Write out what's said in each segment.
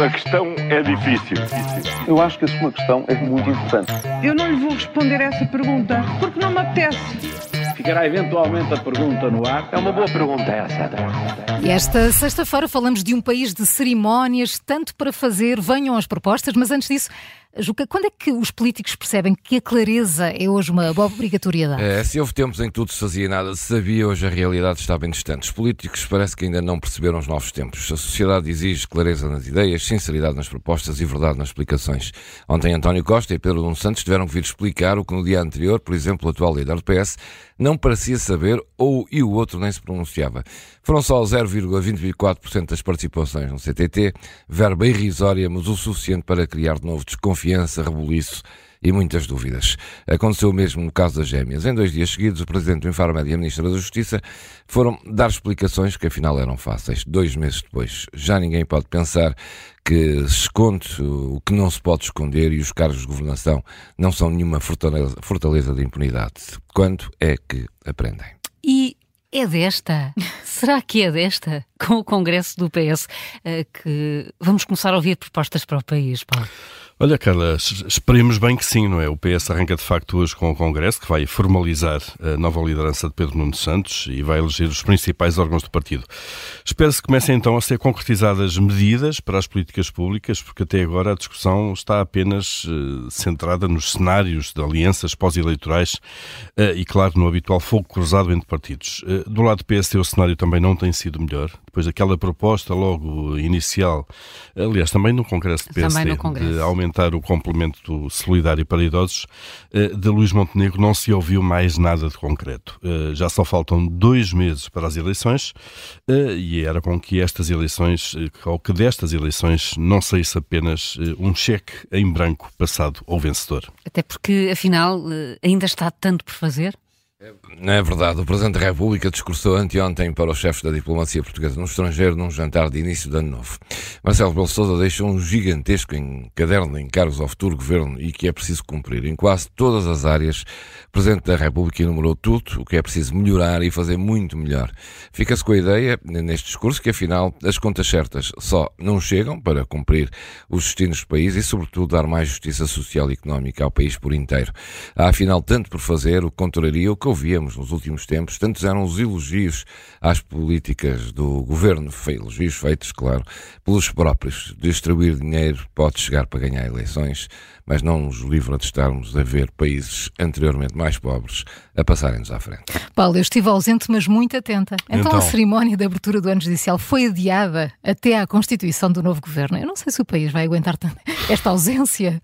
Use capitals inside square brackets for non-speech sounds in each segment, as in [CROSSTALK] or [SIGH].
A questão é difícil. Eu acho que a sua questão é muito importante. Eu não lhe vou responder essa pergunta porque não me apetece. Ficará eventualmente a pergunta no ar. É uma boa pergunta essa. E esta sexta-feira falamos de um país de cerimónias, tanto para fazer, venham as propostas, mas antes disso, Juca, quando é que os políticos percebem que a clareza é hoje uma boa obrigatoriedade? É, se houve tempos em que tudo se fazia nada se sabia, hoje a realidade está bem distante. Os políticos parece que ainda não perceberam os novos tempos. A sociedade exige clareza nas ideias, sinceridade nas propostas e verdade nas explicações. Ontem António Costa e Pedro Nuno Santos tiveram que vir explicar o que no dia anterior, por exemplo, o atual líder do PS não parecia saber ou e o outro nem se pronunciava. Foram só 0,24% das participações no CTT, verba irrisória, mas o suficiente para criar de novo desconfiança, rebuliço e muitas dúvidas. Aconteceu o mesmo no caso das gêmeas. Em dois dias seguidos, o Presidente do Infarmed e a Ministra da Justiça foram dar explicações que afinal eram fáceis. Dois meses depois, já ninguém pode pensar que se esconde o que não se pode esconder e os cargos de governação não são nenhuma fortaleza, fortaleza de impunidade. Quando é que aprendem? E é desta? [LAUGHS] Será que é desta? Com o Congresso do PS eh, que vamos começar a ouvir propostas para o país, Paulo? Olha, Carla, esperemos bem que sim, não é? O PS arranca de facto hoje com o Congresso, que vai formalizar a nova liderança de Pedro Nuno Santos e vai eleger os principais órgãos do partido. Espera-se que comecem então a ser concretizadas medidas para as políticas públicas, porque até agora a discussão está apenas uh, centrada nos cenários de alianças pós-eleitorais uh, e, claro, no habitual fogo cruzado entre partidos. Uh, do lado do PSD, o cenário também não tem sido melhor. Depois daquela proposta logo inicial, aliás, também no Congresso do PSD, Congresso. de aumentar aumentar o complemento solidário para idosos, eh, de Luís Montenegro não se ouviu mais nada de concreto. Eh, já só faltam dois meses para as eleições eh, e era com que estas eleições, ou que destas eleições, não saísse apenas um cheque em branco passado ao vencedor. Até porque, afinal, ainda está tanto por fazer? Não é verdade. O Presidente da República discursou anteontem para os chefes da diplomacia portuguesa no estrangeiro num jantar de início de ano novo. Marcelo Rebelo Sousa deixou um gigantesco caderno de encargos ao futuro governo e que é preciso cumprir. Em quase todas as áreas, o Presidente da República enumerou tudo o que é preciso melhorar e fazer muito melhor. Fica-se com a ideia, neste discurso, que afinal as contas certas só não chegam para cumprir os destinos do país e, sobretudo, dar mais justiça social e económica ao país por inteiro. Há afinal tanto por fazer, o que contraria o que ouvíamos nos últimos tempos, tantos eram os elogios às políticas do governo, elogios feitos, claro, pelos próprios. Distribuir dinheiro pode chegar para ganhar eleições, mas não nos livra de estarmos a ver países anteriormente mais pobres a passarem-nos à frente. Paulo, eu estive ausente, mas muito atenta. Então, então, a cerimónia de abertura do ano judicial foi adiada até à constituição do novo governo. Eu não sei se o país vai aguentar [LAUGHS] esta ausência.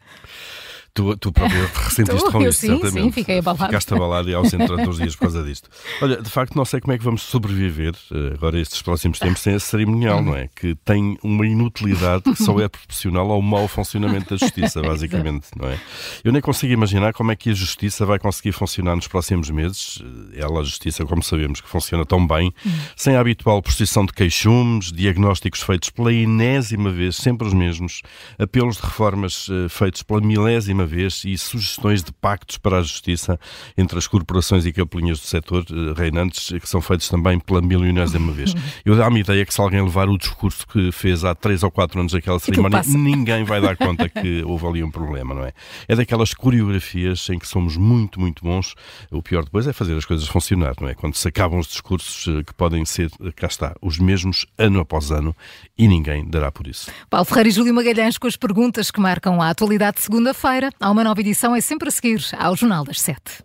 Tu, tu próprio [LAUGHS] ressentiste com isto, sim, certamente. Sim, fiquei abalado. Ficaste abalado e ausente durante uns dias por causa disto. Olha, de facto, não sei como é que vamos sobreviver eh, agora estes próximos tempos sem esse cerimonial, não é? Que tem uma inutilidade que só é proporcional ao mau funcionamento da justiça, [LAUGHS] basicamente, não é? Eu nem consigo imaginar como é que a justiça vai conseguir funcionar nos próximos meses. Eh, ela, a justiça, como sabemos, que funciona tão bem, sem a habitual procissão de queixumes, diagnósticos feitos pela enésima vez, sempre os mesmos, apelos de reformas uh, feitos pela milésima vez e sugestões de pactos para a justiça entre as corporações e capelinhas do setor eh, reinantes, que são feitos também pela milionésima vez. [LAUGHS] Eu dá-me ideia que se alguém levar o discurso que fez há três ou quatro anos aquela cerimónia, ninguém vai dar [LAUGHS] conta que houve ali um problema, não é? É daquelas coreografias em que somos muito, muito bons. O pior depois é fazer as coisas funcionar, não é? Quando se acabam os discursos eh, que podem ser, eh, cá está, os mesmos ano após ano e ninguém dará por isso. Paulo Ferreira e Júlio Magalhães com as perguntas que marcam a atualidade de segunda-feira. Há uma nova edição, é sempre a seguir ao Jornal das Sete.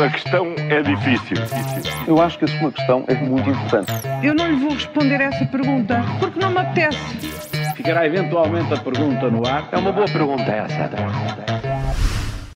A questão é difícil. Eu acho que a sua questão é muito importante. Eu não lhe vou responder essa pergunta porque não me apetece. Ficará eventualmente a pergunta no ar. É uma boa pergunta essa.